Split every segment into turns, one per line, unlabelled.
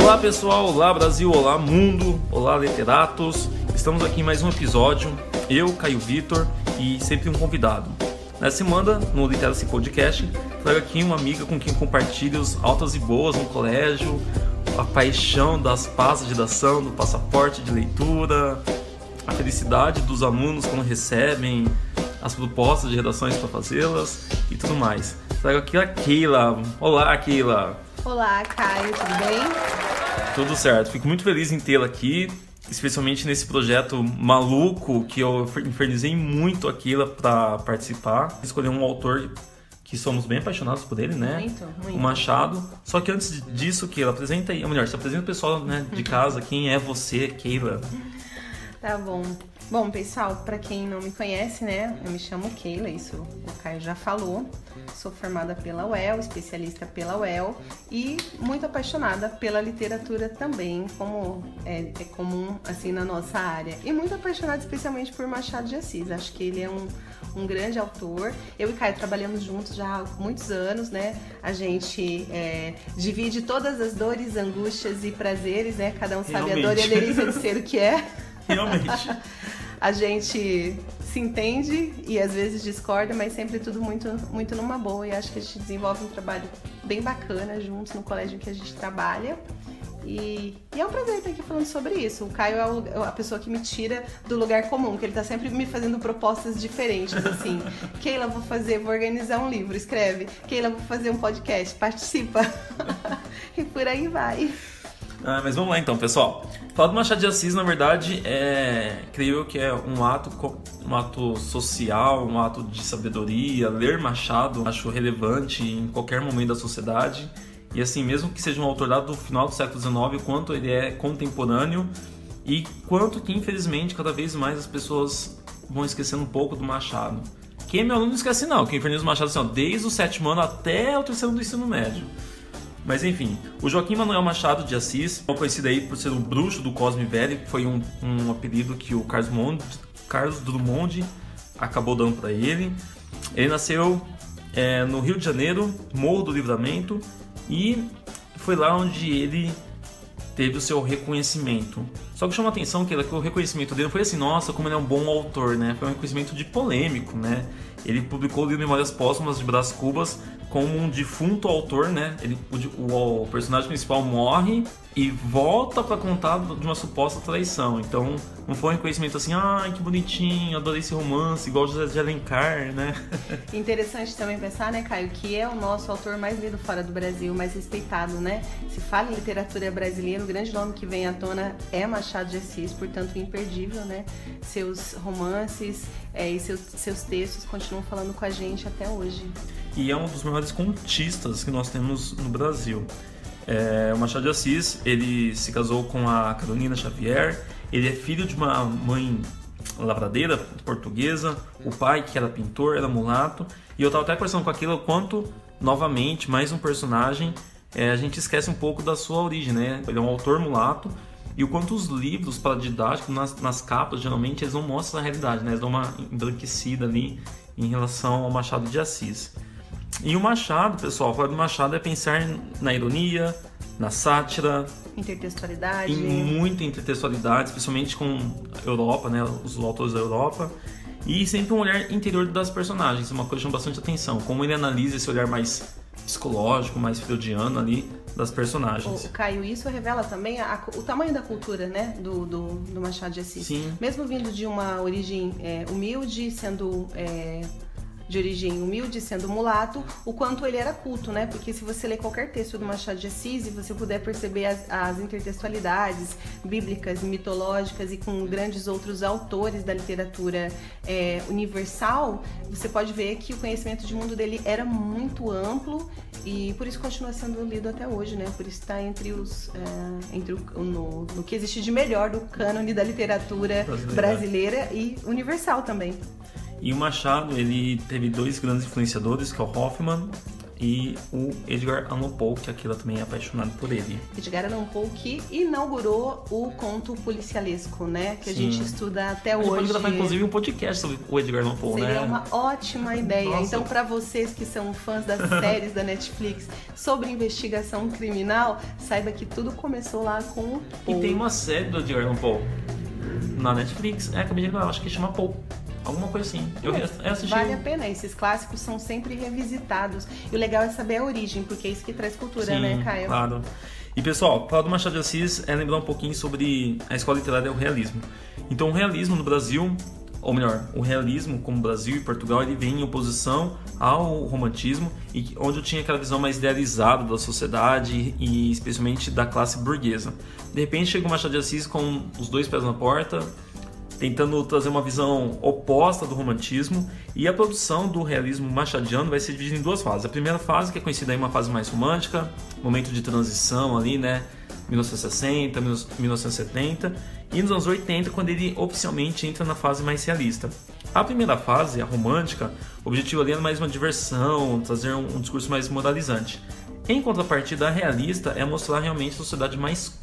Olá pessoal, olá Brasil, olá mundo, olá literatos. Estamos aqui em mais um episódio. Eu, Caio Vitor e sempre um convidado. Nessa semana, no Literacy Podcast, trago aqui uma amiga com quem compartilho os altas e boas no colégio, a paixão das pastas de redação, do passaporte de leitura, a felicidade dos alunos quando recebem as propostas de redações para fazê-las e tudo mais. Trago aqui a Keila. Olá, Keila.
Olá, Caio, tudo bem?
Tudo certo. Fico muito feliz em tê-la aqui, especialmente nesse projeto maluco que eu infernizei muito a Keila para participar. Escolhi um autor que somos bem apaixonados por ele, né?
Muito, muito.
O Machado. Só que antes disso, Keila, apresenta aí, ou melhor, se apresenta o pessoal né, de casa, quem é você, Keila?
Tá bom. Bom, pessoal, para quem não me conhece, né, eu me chamo Keila, isso o Caio já falou. Sou formada pela UEL, especialista pela UEL e muito apaixonada pela literatura também, como é, é comum assim na nossa área. E muito apaixonada especialmente por Machado de Assis. Acho que ele é um, um grande autor. Eu e Caio trabalhamos juntos já há muitos anos, né? A gente é, divide todas as dores, angústias e prazeres, né? Cada um sabe
Realmente.
a dor e a delícia de ser o que é.
Realmente.
a gente se entende e às vezes discorda, mas sempre tudo muito, muito numa boa. E acho que a gente desenvolve um trabalho bem bacana juntos no colégio em que a gente trabalha. E, e é um prazer estar aqui falando sobre isso. O Caio é o- a pessoa que me tira do lugar comum, que ele tá sempre me fazendo propostas diferentes, assim. Keila, vou fazer, vou organizar um livro, escreve. Keila, vou fazer um podcast, participa. e por aí vai.
Ah, mas vamos lá então, pessoal. Falar do Machado de Assis, na verdade, é, creio eu que é um ato, um ato social, um ato de sabedoria. Ler Machado acho relevante em qualquer momento da sociedade. E assim, mesmo que seja um autor do final do século XIX, quanto ele é contemporâneo e quanto que, infelizmente, cada vez mais as pessoas vão esquecendo um pouco do Machado. Quem é meu aluno não esquece não, quem inferniza o Machado assim, ó, desde o sétimo ano até o terceiro do ensino médio. Mas enfim, o Joaquim Manuel Machado de Assis, conhecido aí por ser o bruxo do Cosme Velho, foi um, um apelido que o Carlos, Drummond, Carlos Drummond acabou dando para ele. Ele nasceu é, no Rio de Janeiro, Morro do Livramento, e foi lá onde ele teve o seu reconhecimento. Só que chama a atenção que que o reconhecimento dele foi assim, nossa, como ele é um bom autor, né? Foi um reconhecimento de polêmico, né? Ele publicou o livro Memórias Póstumas de Brás Cubas como um defunto autor, né? Ele, o, o- o personagem principal morre e volta pra contar de uma suposta traição. Então, não foi um reconhecimento assim, ai, que bonitinho, adorei esse romance, igual José de Alencar, né?
Interessante também pensar, né, Caio, que é o nosso autor mais lido fora do Brasil, mais respeitado, né? Se fala em literatura brasileira, o grande nome que vem à tona é Machado de Assis, portanto, imperdível, né? Seus romances é, e seus, seus textos continuam falando com a gente até hoje.
e é um dos maiores contistas que nós temos no Brasil. É, o Machado de Assis, ele se casou com a Carolina Xavier, ele é filho de uma mãe lavradeira portuguesa, o pai que era pintor, era mulato, e eu tava até conversando com aquilo quanto, novamente, mais um personagem, é, a gente esquece um pouco da sua origem, né? Ele é um autor mulato, e o quanto os livros para didático, nas, nas capas, geralmente, eles não mostram a realidade, né? Eles dão uma embranquecida ali em relação ao Machado de Assis. E o Machado, pessoal, falar do Machado é pensar na ironia, na sátira,
Intertextualidade.
em muita intertextualidade, especialmente com a Europa, né, os autores da Europa, e sempre um olhar interior das personagens, uma coisa que chama bastante atenção, como ele analisa esse olhar mais psicológico, mais freudiano ali das personagens.
O Caio, isso revela também a- o tamanho da cultura, né, do, do, do Machado de Assis.
Sim.
Mesmo vindo de uma origem é, humilde, sendo é, de origem humilde, sendo mulato, o quanto ele era culto, né? Porque se você ler qualquer texto do Machado de Assis e você puder perceber as, as intertextualidades bíblicas, mitológicas e com grandes outros autores da literatura é, universal, você pode ver que o conhecimento de mundo dele era muito amplo e por isso continua sendo lido até hoje, né? Por isso está entre os é, entre o, no, no que existe de melhor do cânone da literatura
Brasileira.
brasileira e universal também.
E o Machado, ele teve dois grandes influenciadores, que é o Hoffman e o Edgar Allan Poe, que aquilo também é apaixonado por ele.
Edgar Allan Poe que inaugurou o conto policialesco, né? Que
Sim.
a gente estuda até
A gente pode
hoje.
gravar, inclusive, um podcast sobre o Edgar Allan Poe,
Seria
né?
uma ótima ideia.
Nossa.
Então, para vocês que são fãs das séries da Netflix sobre investigação criminal, saiba que tudo começou lá com o
E
Poe.
tem uma série do Edgar Allan Poe na Netflix. É, acabei de lembrar, acho que chama Poe. Alguma coisa assim. Eu, eu assisti.
Vale a pena, esses clássicos são sempre revisitados. E o legal é saber a origem, porque é isso que traz cultura,
Sim,
né, Caio?
Claro. E pessoal, falar do Machado de Assis é lembrar um pouquinho sobre a escola literária e o realismo. Então, o realismo no Brasil, ou melhor, o realismo como Brasil e Portugal, ele vem em oposição ao romantismo, e onde eu tinha aquela visão mais idealizada da sociedade e especialmente da classe burguesa. De repente chega o Machado de Assis com os dois pés na porta, tentando trazer uma visão oposta do romantismo e a produção do realismo machadiano vai ser dividida em duas fases. A primeira fase, que é conhecida aí uma fase mais romântica, momento de transição ali, né, 1960, 1970, e nos anos 80, quando ele oficialmente entra na fase mais realista. A primeira fase, a romântica, o objetivo ali é mais uma diversão, trazer um, um discurso mais moralizante. Em contrapartida, a realista é mostrar realmente a sociedade mais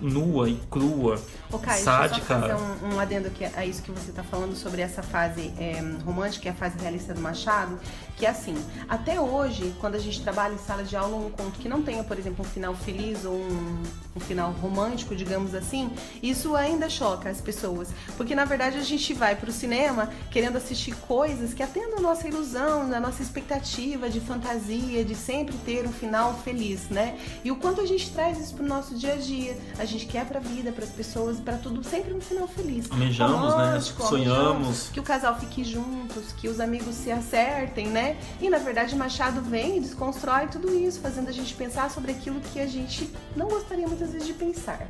nua e crua,
Ô, Caio,
sádica.
deixa eu só fazer um, um adendo aqui a isso que você está falando sobre essa fase é, romântica, que é a fase realista do Machado, que é assim, até hoje, quando a gente trabalha em sala de aula um conto que não tenha, por exemplo, um final feliz ou um, um final romântico, digamos assim, isso ainda choca as pessoas. Porque, na verdade, a gente vai para o cinema querendo assistir coisas que atendam a nossa ilusão, a nossa expectativa de fantasia, de sempre ter um final feliz, né? E o quanto a gente traz isso pro nosso dia a dia. A gente quer pra vida, pras pessoas, pra tudo, sempre um final feliz.
Almejamos, né? Sonhamos.
almejamos Que o casal fique juntos, que os amigos se acertem, né? E na verdade Machado vem e desconstrói tudo isso, fazendo a gente pensar sobre aquilo que a gente não gostaria muitas vezes de pensar.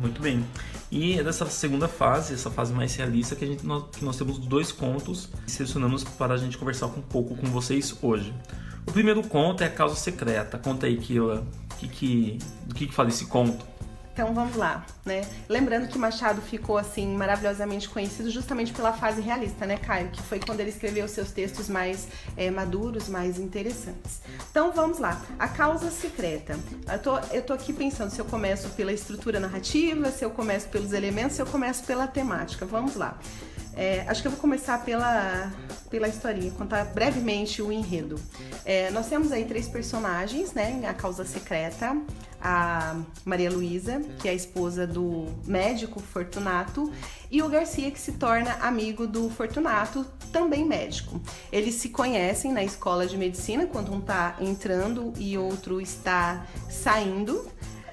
Muito bem. E é dessa segunda fase, essa fase mais realista, que, a gente, nós, que nós temos dois contos que selecionamos para a gente conversar um pouco com vocês hoje. O primeiro conto é A Causa Secreta. Conta aí, Kila, que, que, do que, que fala esse conto?
Então vamos lá, né? Lembrando que Machado ficou assim maravilhosamente conhecido justamente pela fase realista, né, Caio? Que foi quando ele escreveu seus textos mais é, maduros, mais interessantes. Então vamos lá. A causa secreta. Eu tô, eu tô aqui pensando se eu começo pela estrutura narrativa, se eu começo pelos elementos, se eu começo pela temática. Vamos lá. É, acho que eu vou começar pela, pela historinha, contar brevemente o enredo. É, nós temos aí três personagens, né? A causa secreta, a Maria Luísa, que é a esposa do médico Fortunato, e o Garcia, que se torna amigo do Fortunato, também médico. Eles se conhecem na escola de medicina, quando um está entrando e outro está saindo.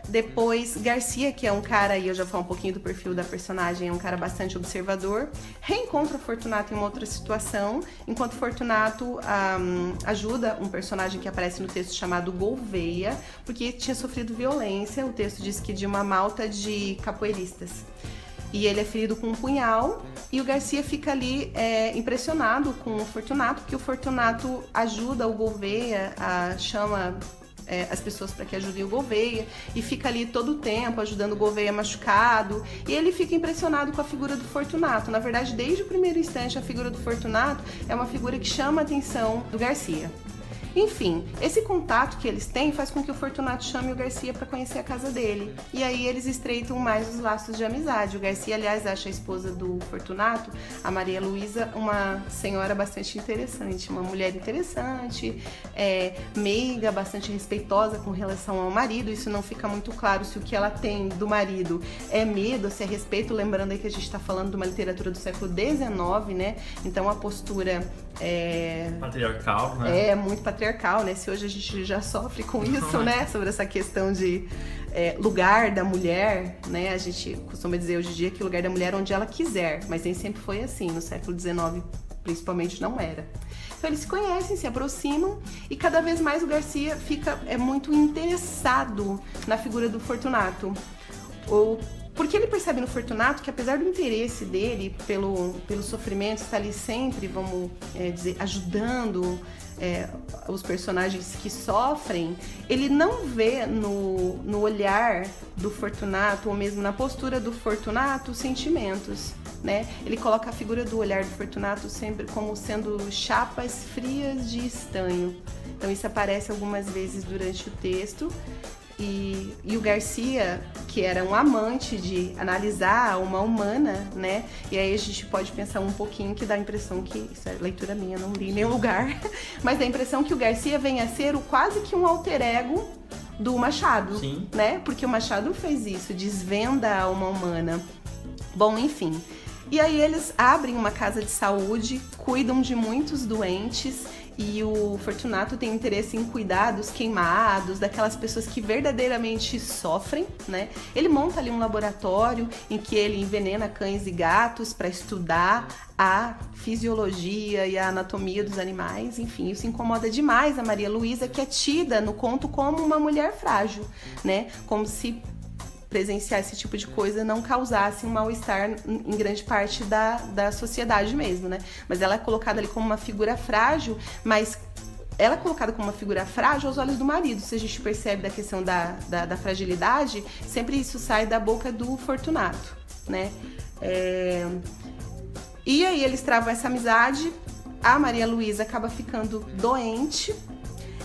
Depois, Garcia, que é um cara, e eu já falo um pouquinho do perfil da personagem, é um cara bastante observador, reencontra Fortunato em uma outra situação, enquanto Fortunato um, ajuda um personagem que aparece no texto chamado Gouveia, porque tinha sofrido violência. O texto diz que de uma malta de capoeiristas. E ele é ferido com um punhal e o Garcia fica ali é, impressionado com o Fortunato, porque o Fortunato ajuda o Gouveia, a, chama é, as pessoas para que ajudem o Gouveia e fica ali todo o tempo ajudando o Gouveia machucado e ele fica impressionado com a figura do Fortunato. Na verdade, desde o primeiro instante, a figura do Fortunato é uma figura que chama a atenção do Garcia. Enfim, esse contato que eles têm faz com que o Fortunato chame o Garcia para conhecer a casa dele. E aí eles estreitam mais os laços de amizade. O Garcia, aliás, acha a esposa do Fortunato, a Maria Luísa, uma senhora bastante interessante, uma mulher interessante, é, meiga, bastante respeitosa com relação ao marido. Isso não fica muito claro se o que ela tem do marido é medo, se é respeito. Lembrando aí que a gente está falando de uma literatura do século XIX, né? Então a postura é,
Patriarcal, né?
é muito patriarcal, né? Se hoje a gente já sofre com isso, né? Sobre essa questão de é, lugar da mulher, né? A gente costuma dizer hoje em dia que o lugar da mulher é onde ela quiser, mas nem sempre foi assim. No século XIX, principalmente, não era. Então eles se conhecem, se aproximam e cada vez mais o Garcia fica é muito interessado na figura do Fortunato. Ou porque ele percebe no Fortunato que apesar do interesse dele pelo, pelo sofrimento, está ali sempre, vamos é, dizer, ajudando é, os personagens que sofrem, ele não vê no, no olhar do Fortunato, ou mesmo na postura do Fortunato, sentimentos. Né? Ele coloca a figura do olhar do Fortunato sempre como sendo chapas frias de estanho. Então isso aparece algumas vezes durante o texto. E, e, o Garcia, que era um amante de analisar uma humana, né? E aí a gente pode pensar um pouquinho que dá a impressão que, isso é leitura minha, não li em nenhum lugar, mas dá a impressão que o Garcia vem a ser o, quase que um alter ego do Machado,
Sim.
né? Porque o Machado fez isso, desvenda a alma humana. Bom, enfim. E aí eles abrem uma casa de saúde, cuidam de muitos doentes e o Fortunato tem interesse em cuidar dos queimados, daquelas pessoas que verdadeiramente sofrem, né? Ele monta ali um laboratório em que ele envenena cães e gatos para estudar a fisiologia e a anatomia dos animais, enfim, isso incomoda demais a Maria Luísa, que é tida no conto como uma mulher frágil, né? Como se presenciar esse tipo de coisa não causasse um mal-estar em grande parte da, da sociedade mesmo, né? Mas ela é colocada ali como uma figura frágil, mas ela é colocada como uma figura frágil aos olhos do marido. Se a gente percebe da questão da, da, da fragilidade, sempre isso sai da boca do Fortunato, né? É... E aí eles travam essa amizade, a Maria Luísa acaba ficando doente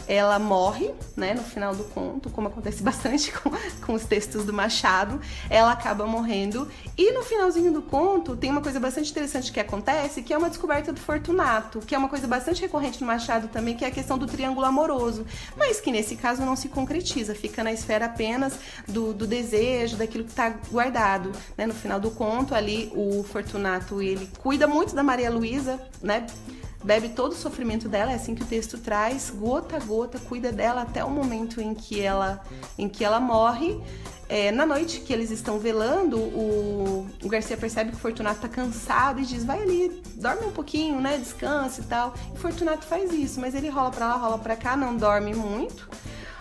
ela morre, né, no final do conto, como acontece bastante com, com os textos do Machado, ela acaba morrendo. E no finalzinho do conto tem uma coisa bastante interessante que acontece, que é uma descoberta do Fortunato, que é uma coisa bastante recorrente no Machado também, que é a questão do triângulo amoroso, mas que nesse caso não se concretiza, fica na esfera apenas do, do desejo, daquilo que está guardado. Né? No final do conto, ali o Fortunato ele cuida muito da Maria Luísa, né? Bebe todo o sofrimento dela, é assim que o texto traz, gota a gota, cuida dela até o momento em que ela, em que ela morre. É, na noite que eles estão velando, o, o Garcia percebe que o Fortunato tá cansado e diz: vai ali, dorme um pouquinho, né? Descansa e tal. E Fortunato faz isso, mas ele rola pra lá, rola pra cá, não dorme muito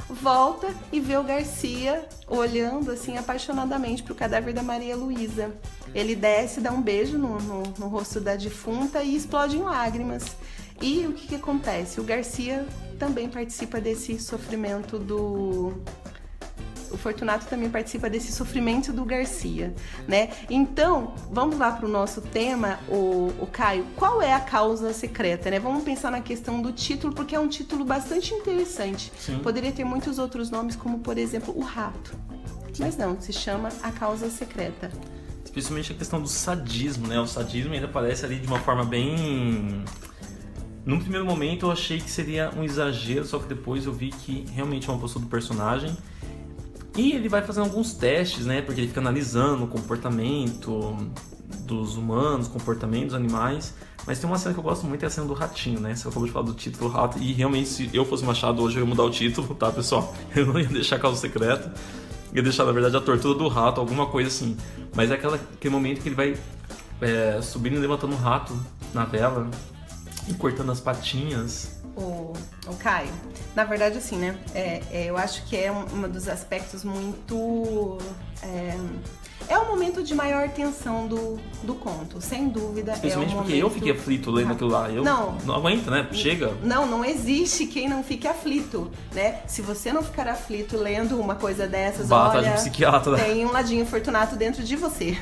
volta e vê o Garcia olhando assim apaixonadamente pro cadáver da Maria Luísa. Ele desce, dá um beijo no, no, no, rosto da defunta e explode em lágrimas. E o que, que acontece? O Garcia também participa desse sofrimento do, o Fortunato também participa desse sofrimento do Garcia, né? Então, vamos lá para o nosso tema, o, o Caio. Qual é a causa secreta, né? Vamos pensar na questão do título, porque é um título bastante interessante.
Sim.
Poderia ter muitos outros nomes, como por exemplo o Rato. Mas não, se chama A Causa Secreta.
Especialmente a questão do sadismo, né? O sadismo ainda aparece ali de uma forma bem num primeiro momento eu achei que seria um exagero, só que depois eu vi que realmente é uma postura do personagem e ele vai fazendo alguns testes, né? Porque ele fica analisando o comportamento dos humanos, comportamento dos animais. Mas tem uma cena que eu gosto muito, é a cena do ratinho, né? Você acabou de falar do título rato. E realmente, se eu fosse Machado hoje, eu ia mudar o título, tá, pessoal? Eu não ia deixar causa secreta. Ia deixar, na verdade, a tortura do rato, alguma coisa assim. Mas é aquela, aquele momento que ele vai é, subindo e levantando o rato na vela e cortando as patinhas
o, o Caio. Na verdade, assim, né? É, é, eu acho que é um, um dos aspectos muito. É, é o momento de maior tensão do, do conto, sem dúvida.
Principalmente
é
porque
momento...
eu fiquei aflito lendo aquilo lá. Eu
não,
não aguento, né? Chega.
Não, não existe quem não fique aflito, né? Se você não ficar aflito lendo uma coisa dessas,
Bata
olha,
de psiquiatra.
tem um ladinho fortunato dentro de você.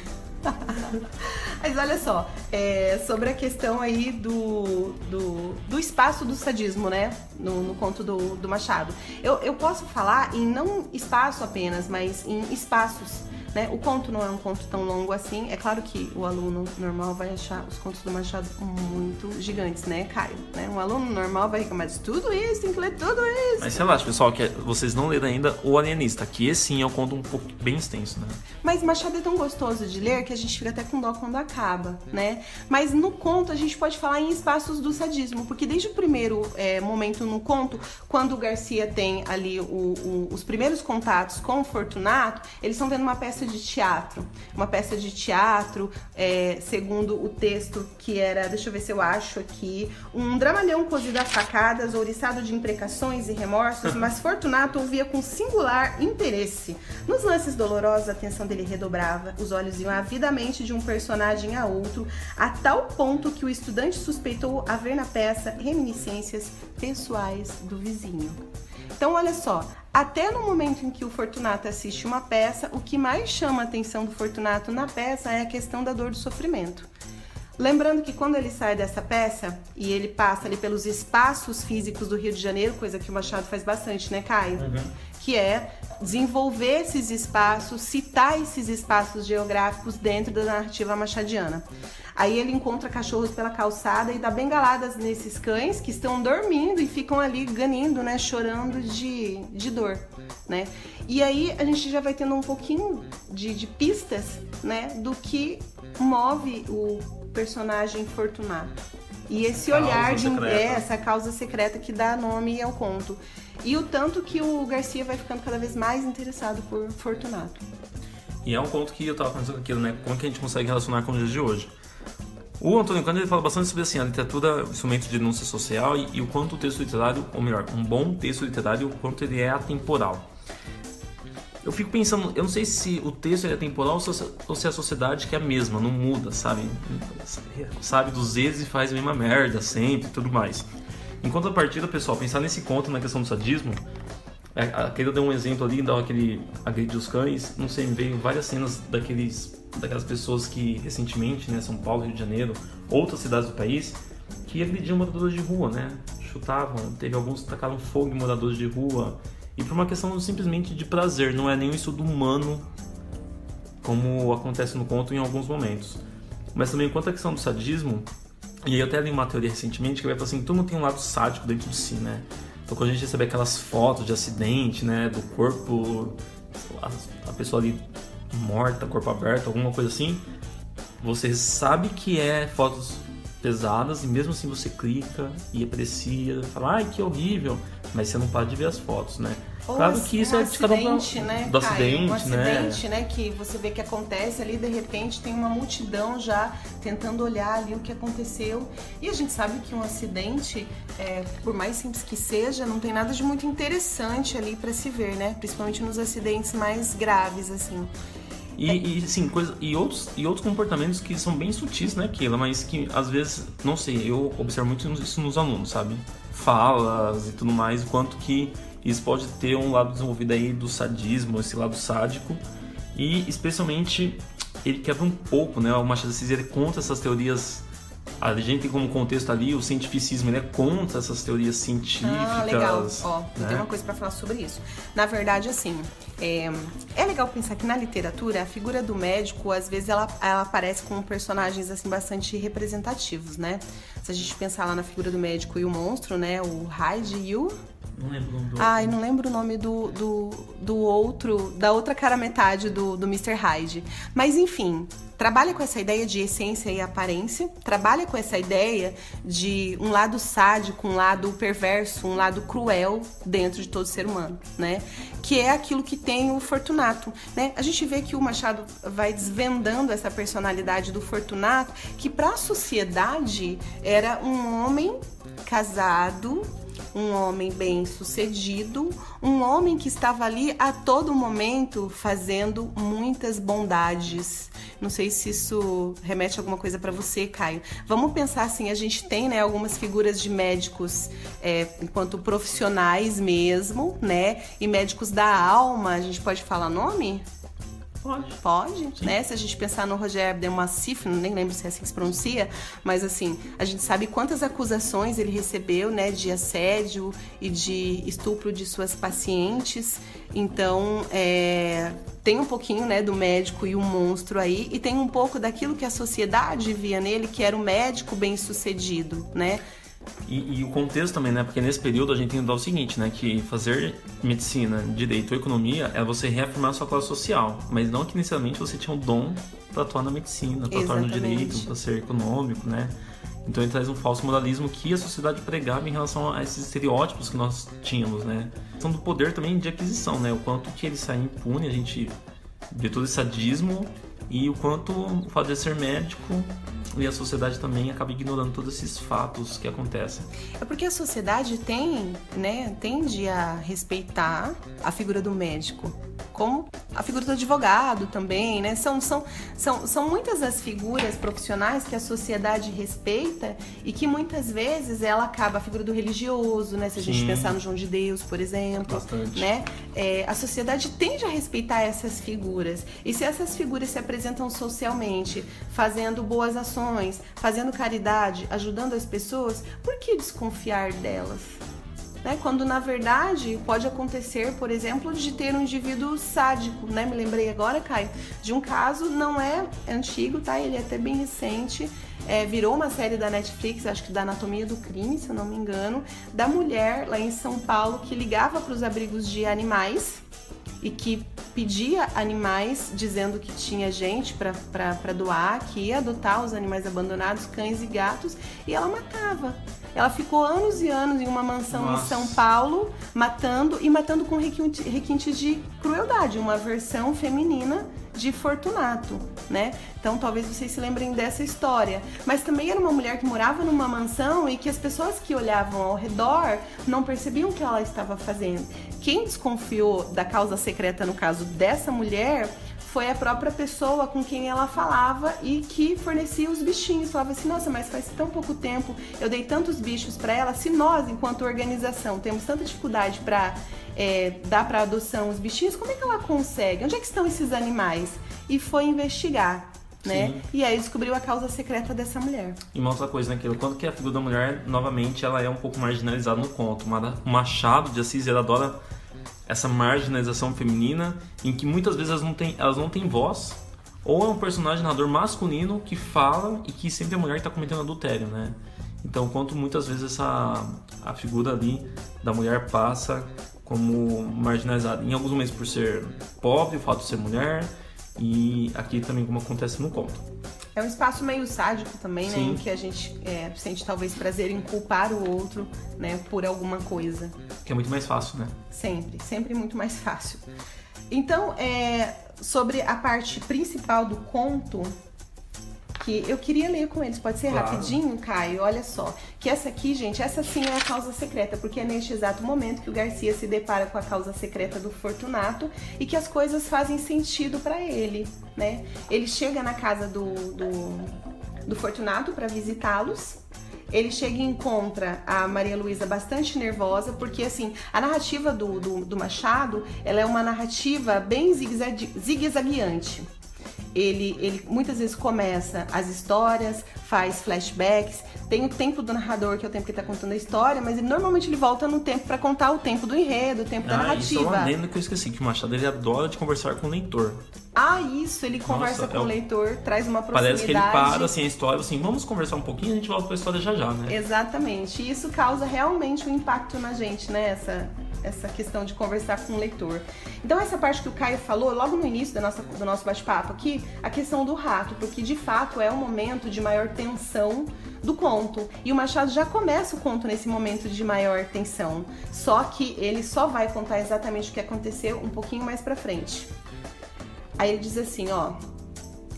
Mas olha só, é, sobre a questão aí do, do, do, espaço do sadismo, né? No, no conto do, do Machado. Eu, eu posso falar em não espaço apenas, mas em espaços né? O conto não é um conto tão longo assim. É claro que o aluno normal vai achar os contos do Machado muito gigantes, né, Caio? Né? Um aluno normal vai reclamar de tudo isso, tem que ler tudo isso.
Mas relaxa, pessoal, que vocês não leram ainda O Alienista, que esse sim é um conto um pouco bem extenso, né?
Mas Machado é tão gostoso de ler que a gente fica até com dó quando acaba, né? Mas no conto a gente pode falar em espaços do sadismo, porque desde o primeiro é, momento no conto, quando o Garcia tem ali o, o, os primeiros contatos com o Fortunato, eles estão vendo uma peça peça de teatro. Uma peça de teatro, é, segundo o texto que era, deixa eu ver se eu acho aqui, um dramalhão cozido a facadas, ouriçado de imprecações e remorsos, mas Fortunato ouvia com singular interesse. Nos lances dolorosos, a atenção dele redobrava, os olhos iam avidamente de um personagem a outro, a tal ponto que o estudante suspeitou haver na peça reminiscências pessoais do vizinho. Então, olha só, até no momento em que o Fortunato assiste uma peça, o que mais chama a atenção do Fortunato na peça é a questão da dor do sofrimento. Lembrando que quando ele sai dessa peça e ele passa ali pelos espaços físicos do Rio de Janeiro, coisa que o Machado faz bastante, né, Caio? Uhum. Que é desenvolver esses espaços, citar esses espaços geográficos dentro da narrativa machadiana. Aí ele encontra cachorros pela calçada e dá bengaladas nesses cães que estão dormindo e ficam ali ganindo, né, chorando de, de dor, né? E aí a gente já vai tendo um pouquinho de, de pistas, né, do que move o personagem Fortunato. E esse olhar de é, essa causa secreta que dá nome ao conto. E o tanto que o Garcia vai ficando cada vez mais interessado por Fortunato.
E é um conto que eu tava pensando aquilo, né? Como que a gente consegue relacionar com os dias de hoje? O Antônio Cândido ele fala bastante sobre assim, a literatura, instrumento de denúncia social e, e, o quanto o texto literário, ou melhor, um bom texto literário, o quanto ele é atemporal. Eu fico pensando, eu não sei se o texto é atemporal ou se a sociedade que é a mesma, não muda, sabe? Sabe dos vezes e faz a mesma merda sempre e tudo mais. Enquanto a partida, pessoal, pensar nesse conto na questão do sadismo, é, aquele deu um exemplo ali, dá aquele agride os cães, não sei, me veio várias cenas daqueles, daquelas pessoas que recentemente, né, São Paulo, Rio de Janeiro, outras cidades do país, que agrediam moradores de rua, né? Chutavam, teve alguns que tacaram fogo em moradores de rua, e por uma questão simplesmente de prazer, não é nenhum estudo humano como acontece no conto em alguns momentos. Mas também quanto à questão do sadismo, e eu até li uma teoria recentemente que vai falar assim, todo mundo tem um lado sádico dentro de si, né? Então quando a gente recebe aquelas fotos de acidente, né, do corpo, a, pessoa ali morta, corpo aberto, alguma coisa assim, você sabe que é fotos pesadas e mesmo assim você clica e aprecia, fala, ai que horrível, mas você não para de ver as fotos, né?
Ou claro que isso um é de cada um né, do acidente, um acidente, né? né? Que você vê que acontece ali, de repente tem uma multidão já tentando olhar ali o que aconteceu. E a gente sabe que um acidente, é, por mais simples que seja, não tem nada de muito interessante ali para se ver, né? Principalmente nos acidentes mais graves, assim.
E, e sim, coisa, e, outros, e outros comportamentos que são bem sutis, né, Keila? Mas que às vezes, não sei, eu observo muito isso nos alunos, sabe? Falas e tudo mais, o quanto que isso pode ter um lado desenvolvido aí do sadismo, esse lado sádico. E especialmente ele quebra um pouco, né? O Machado de Assis ele conta essas teorias a gente tem como contexto ali o cientificismo, ele é contra essas teorias científicas. Ah,
legal. Ó, né? eu tenho uma coisa para falar sobre isso. Na verdade, assim, é, é, legal pensar que na literatura a figura do médico, às vezes, ela, ela aparece com personagens assim bastante representativos, né? Se a gente pensar lá na figura do médico e o monstro, né? O Hyde e o
não lembro o nome do
Ai, não lembro o nome do, do, do outro, da outra cara metade do, do Mr. Hyde. Mas enfim, trabalha com essa ideia de essência e aparência, trabalha com essa ideia de um lado sádico, um lado perverso, um lado cruel dentro de todo ser humano, né? Que é aquilo que tem o Fortunato, né? A gente vê que o Machado vai desvendando essa personalidade do Fortunato, que para a sociedade era um homem casado, um homem bem sucedido, um homem que estava ali a todo momento fazendo muitas bondades. Não sei se isso remete a alguma coisa para você, Caio. Vamos pensar assim: a gente tem né, algumas figuras de médicos é, enquanto profissionais mesmo, né? E médicos da alma, a gente pode falar nome?
Pode.
Pode, né? Se a gente pensar no Roger Abdelmassif, nem lembro se é assim que se pronuncia, mas assim, a gente sabe quantas acusações ele recebeu, né, de assédio e de estupro de suas pacientes. Então, é, tem um pouquinho, né, do médico e o monstro aí, e tem um pouco daquilo que a sociedade via nele, que era o médico bem-sucedido, né?
E, e, o contexto também, né? Porque nesse período a gente tem que dar o seguinte, né? Que fazer medicina, direito ou economia é você reafirmar a sua classe social. Mas não que inicialmente você tinha o dom para atuar na medicina, para atuar no direito, para ser econômico, né? Então ele traz um falso moralismo que a sociedade pregava em relação a esses estereótipos que nós tínhamos, né? São do poder também de aquisição, né? O quanto que ele sai impune, a gente vê todo esse sadismo e o quanto o fato de ser médico e a sociedade também acaba ignorando todos esses fatos que acontecem.
É porque a sociedade tem, né, tende a respeitar a figura do médico, como a figura do advogado também, né? São, são, são, são muitas as figuras profissionais que a sociedade respeita e que muitas vezes ela acaba a figura do religioso, né? Se a gente Sim. pensar no João de Deus, por exemplo, Bastante. né? É, a sociedade tende a respeitar essas figuras e se essas figuras se apresentam socialmente, fazendo boas ações, fazendo caridade, ajudando as pessoas, por que desconfiar delas? Né? Quando na verdade pode acontecer, por exemplo, de ter um indivíduo sádico, né? Me lembrei agora, Caio, de um caso não é antigo, tá? Ele é até bem recente. É, virou uma série da Netflix, acho que da Anatomia do Crime, se eu não me engano, da mulher lá em São Paulo que ligava para os abrigos de animais e que pedia animais dizendo que tinha gente para doar, que ia adotar os animais abandonados, cães e gatos, e ela matava. Ela ficou anos e anos em uma mansão Nossa. em São Paulo, matando e matando com requintes de crueldade, uma versão feminina de Fortunato, né? Então talvez vocês se lembrem dessa história. Mas também era uma mulher que morava numa mansão e que as pessoas que olhavam ao redor não percebiam o que ela estava fazendo. Quem desconfiou da causa secreta no caso dessa mulher foi a própria pessoa com quem ela falava e que fornecia os bichinhos. Falava assim: nossa, mas faz tão pouco tempo, eu dei tantos bichos para ela. Se nós, enquanto organização, temos tanta dificuldade para é, dar para adoção os bichinhos, como é que ela consegue? Onde é que estão esses animais? E foi investigar. Né? Sim. E aí descobriu a causa secreta dessa mulher.
E uma outra coisa naquilo, quando que a figura da mulher, novamente, ela é um pouco marginalizada no conto. O Machado de Assis, ele adora essa marginalização feminina em que muitas vezes elas não têm, elas não têm voz ou é um personagem narrador masculino que fala e que sempre a mulher está cometendo adultério, né? Então, quanto muitas vezes essa a figura ali da mulher passa como marginalizada, em alguns momentos por ser pobre, o fato de ser mulher, e aqui também como acontece no conto.
É um espaço meio sádico também, Sim. né? Em que a gente é, sente talvez prazer em culpar o outro, né? Por alguma coisa.
Que é muito mais fácil, né?
Sempre, sempre muito mais fácil. Então, é, sobre a parte principal do conto, que eu queria ler com eles. Pode ser claro. rapidinho, Caio? Olha só. Que essa aqui, gente, essa sim é a causa secreta, porque é neste exato momento que o Garcia se depara com a causa secreta do Fortunato e que as coisas fazem sentido para ele, né? Ele chega na casa do, do, do Fortunato para visitá-los ele chega e encontra a Maria Luísa bastante nervosa, porque assim, a narrativa do, do, do Machado, ela é uma narrativa bem zigue-zagueante ele, ele muitas vezes começa as histórias, faz flashbacks, tem o tempo do narrador, que é o tempo que está contando a história, mas ele, normalmente ele volta no tempo para contar o tempo do enredo, o tempo ah, da narrativa. Isso é
uma lenda que eu esqueci, que o Machado ele adora de conversar com o leitor.
Ah, isso, ele conversa Nossa, com é o leitor, traz uma proximidade.
Parece que ele para assim a história, assim, vamos conversar um pouquinho e a gente volta para a história já já, né?
Exatamente. E isso causa realmente um impacto na gente, né? Essa, essa questão de conversar com o leitor. Então, essa parte que o Caio falou, logo no início da nossa, do nosso bate-papo aqui, a questão do rato, porque de fato é o momento de maior tensão do conto. E o Machado já começa o conto nesse momento de maior tensão. Só que ele só vai contar exatamente o que aconteceu um pouquinho mais pra frente. Aí ele diz assim, ó.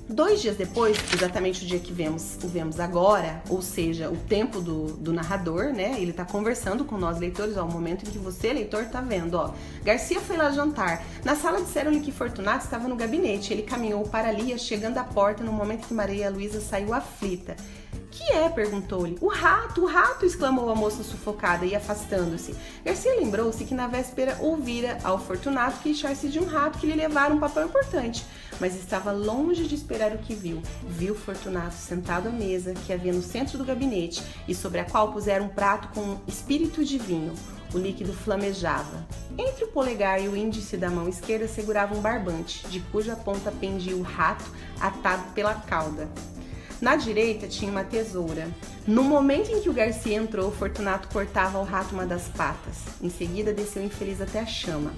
Dois dias depois, exatamente o dia que vemos, o vemos agora, ou seja, o tempo do, do narrador, né? Ele tá conversando com nós leitores, ó, o momento em que você, leitor, tá vendo, ó. Garcia foi lá jantar. Na sala disseram-lhe que Fortunato estava no gabinete. Ele caminhou para ali, chegando à porta no momento que Maria Luísa saiu aflita. Que é? perguntou-lhe. O rato, o rato! exclamou a moça sufocada e afastando-se. Garcia lembrou-se que na véspera ouvira ao Fortunato queixar-se de um rato que lhe levara um papel importante, mas estava longe de esperar o que viu. Viu Fortunato sentado à mesa que havia no centro do gabinete e sobre a qual puseram um prato com espírito de vinho. O líquido flamejava. Entre o polegar e o índice da mão esquerda segurava um barbante, de cuja ponta pendia o rato atado pela cauda. Na direita tinha uma tesoura. No momento em que o Garcia entrou, Fortunato cortava ao rato uma das patas. Em seguida, desceu infeliz até a chama,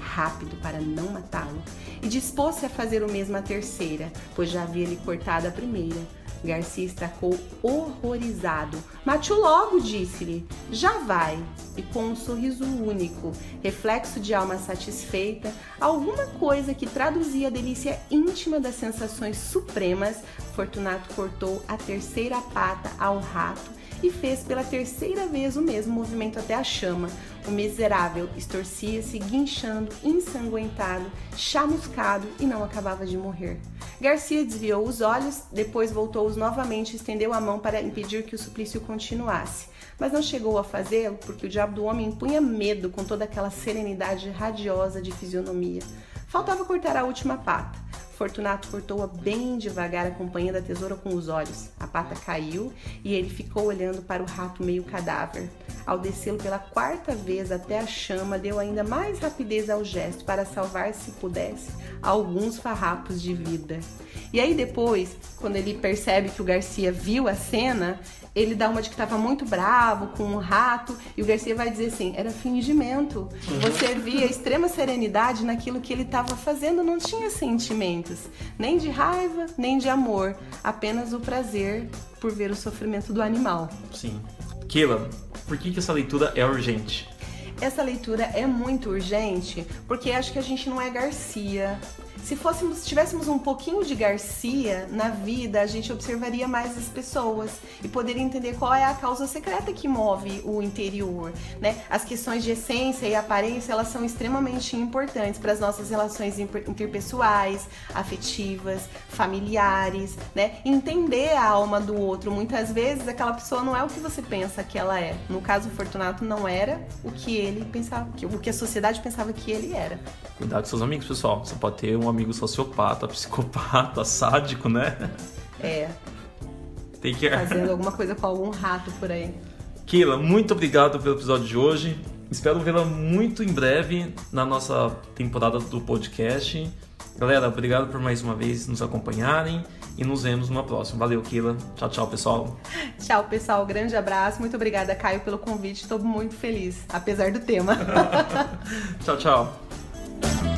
rápido para não matá-lo, e dispôs-se a fazer o mesmo à terceira, pois já havia lhe cortado a primeira. Garcia estacou horrorizado. Mate-o logo, disse-lhe. Já vai. E com um sorriso único, reflexo de alma satisfeita, alguma coisa que traduzia a delícia íntima das sensações supremas, Fortunato cortou a terceira pata ao rato e fez pela terceira vez o mesmo movimento até a chama. O miserável estorcia-se, guinchando, ensanguentado, chamuscado e não acabava de morrer. Garcia desviou os olhos, depois voltou-os novamente e estendeu a mão para impedir que o suplício continuasse. Mas não chegou a fazê-lo porque o diabo do homem impunha medo com toda aquela serenidade radiosa de fisionomia. Faltava cortar a última pata. Fortunato cortou-a bem devagar, acompanhando a tesoura com os olhos. A pata caiu e ele ficou olhando para o rato meio cadáver. Ao descê-lo pela quarta vez até a chama, deu ainda mais rapidez ao gesto para salvar, se pudesse, alguns farrapos de vida. E aí depois, quando ele percebe que o Garcia viu a cena, ele dá uma de que estava muito bravo com o um rato e o Garcia vai dizer assim: era fingimento. Uhum. Você via extrema serenidade naquilo que ele estava fazendo, não tinha sentimentos, nem de raiva, nem de amor, apenas o prazer por ver o sofrimento do animal.
Sim. Keila, por que, que essa leitura é urgente?
Essa leitura é muito urgente porque acho que a gente não é Garcia, se fôssemos, se tivéssemos um pouquinho de Garcia na vida, a gente observaria mais as pessoas e poderia entender qual é a causa secreta que move o interior, né? As questões de essência e aparência, elas são extremamente importantes para as nossas relações interpessoais, afetivas, familiares, né? Entender a alma do outro. Muitas vezes aquela pessoa não é o que você pensa que ela é. No caso Fortunato não era o que ele pensava, o que a sociedade pensava que ele era.
Cuidado com seus amigos, pessoal. Você pode ter um amigo sociopata, psicopata, sádico, né?
É.
Tem que...
Fazendo alguma coisa com algum rato por aí.
Kila, muito obrigado pelo episódio de hoje. Espero vê-la muito em breve na nossa temporada do podcast. Galera, obrigado por mais uma vez nos acompanharem e nos vemos numa próxima. Valeu, Kila. Tchau, tchau, pessoal.
Tchau, pessoal. Grande abraço. Muito obrigada, Caio, pelo convite. Estou muito feliz, apesar do tema.
tchau, tchau.